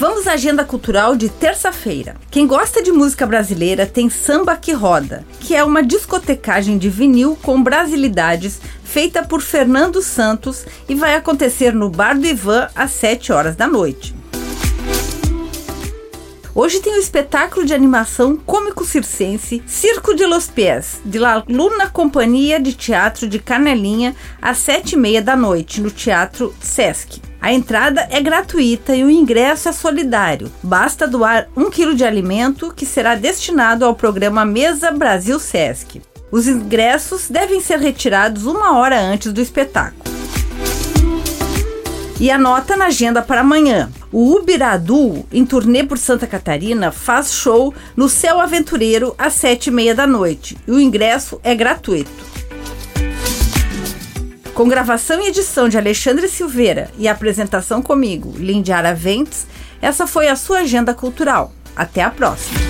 Vamos à agenda cultural de terça-feira. Quem gosta de música brasileira tem Samba que Roda, que é uma discotecagem de vinil com brasilidades feita por Fernando Santos e vai acontecer no Bar do Ivan às 7 horas da noite. Hoje tem o espetáculo de animação cômico-circense Circo de los Pies, de La Luna Companhia de Teatro de Canelinha, às sete e meia da noite, no Teatro Sesc. A entrada é gratuita e o ingresso é solidário. Basta doar um quilo de alimento que será destinado ao programa Mesa Brasil Sesc. Os ingressos devem ser retirados uma hora antes do espetáculo. E anota na agenda para amanhã. O Ubiradu, em turnê por Santa Catarina, faz show no Céu Aventureiro às sete e meia da noite. E o ingresso é gratuito. Com gravação e edição de Alexandre Silveira e apresentação comigo, Lindiara Ventes, essa foi a sua agenda cultural. Até a próxima!